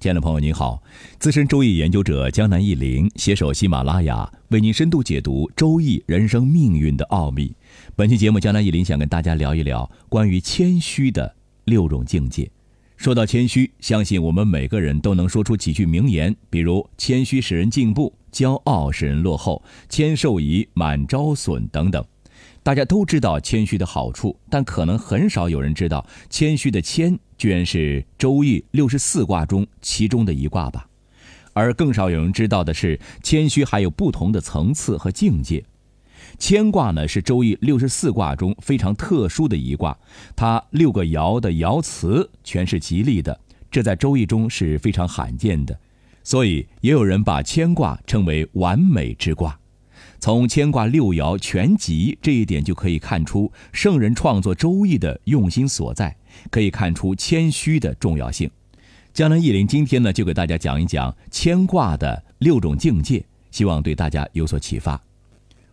亲爱的朋友您好，资深周易研究者江南忆林携手喜马拉雅，为您深度解读周易人生命运的奥秘。本期节目，江南忆林想跟大家聊一聊关于谦虚的六种境界。说到谦虚，相信我们每个人都能说出几句名言，比如“谦虚使人进步，骄傲使人落后，谦受益，满招损”等等。大家都知道谦虚的好处，但可能很少有人知道谦虚的谦居然是周易六十四卦中其中的一卦吧。而更少有人知道的是，谦虚还有不同的层次和境界。谦卦呢是周易六十四卦中非常特殊的一卦，它六个爻的爻辞全是吉利的，这在周易中是非常罕见的，所以也有人把谦卦称为完美之卦。从牵挂六爻全吉这一点就可以看出圣人创作《周易》的用心所在，可以看出谦虚的重要性。江南忆林今天呢，就给大家讲一讲牵挂的六种境界，希望对大家有所启发。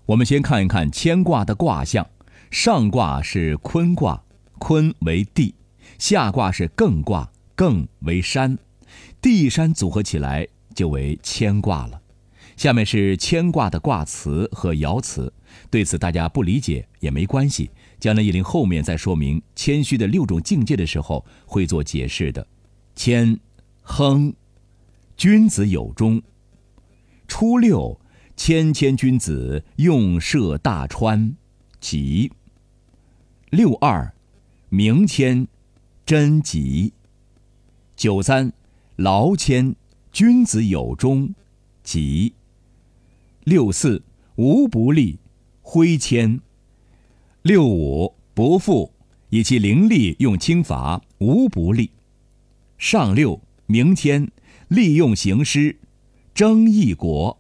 我们先看一看牵挂的卦象，上卦是坤卦，坤为地；下卦是艮卦，艮为山，地山组合起来就为牵挂了。下面是牵卦的卦辞和爻辞，对此大家不理解也没关系。江南一林后面在说明谦虚的六种境界的时候会做解释的。谦，亨，君子有终。初六，谦谦君子，用涉大川，吉。六二，明谦，贞吉。九三，劳谦，君子有终，吉。六四无不利，挥谦。六五不富，以其灵力用轻罚，无不利。上六明谦，利用行师，争一国。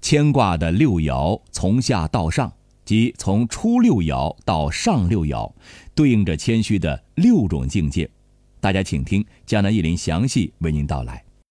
牵挂的六爻从下到上，即从初六爻到上六爻，对应着谦虚的六种境界。大家请听江南一林详细为您道来。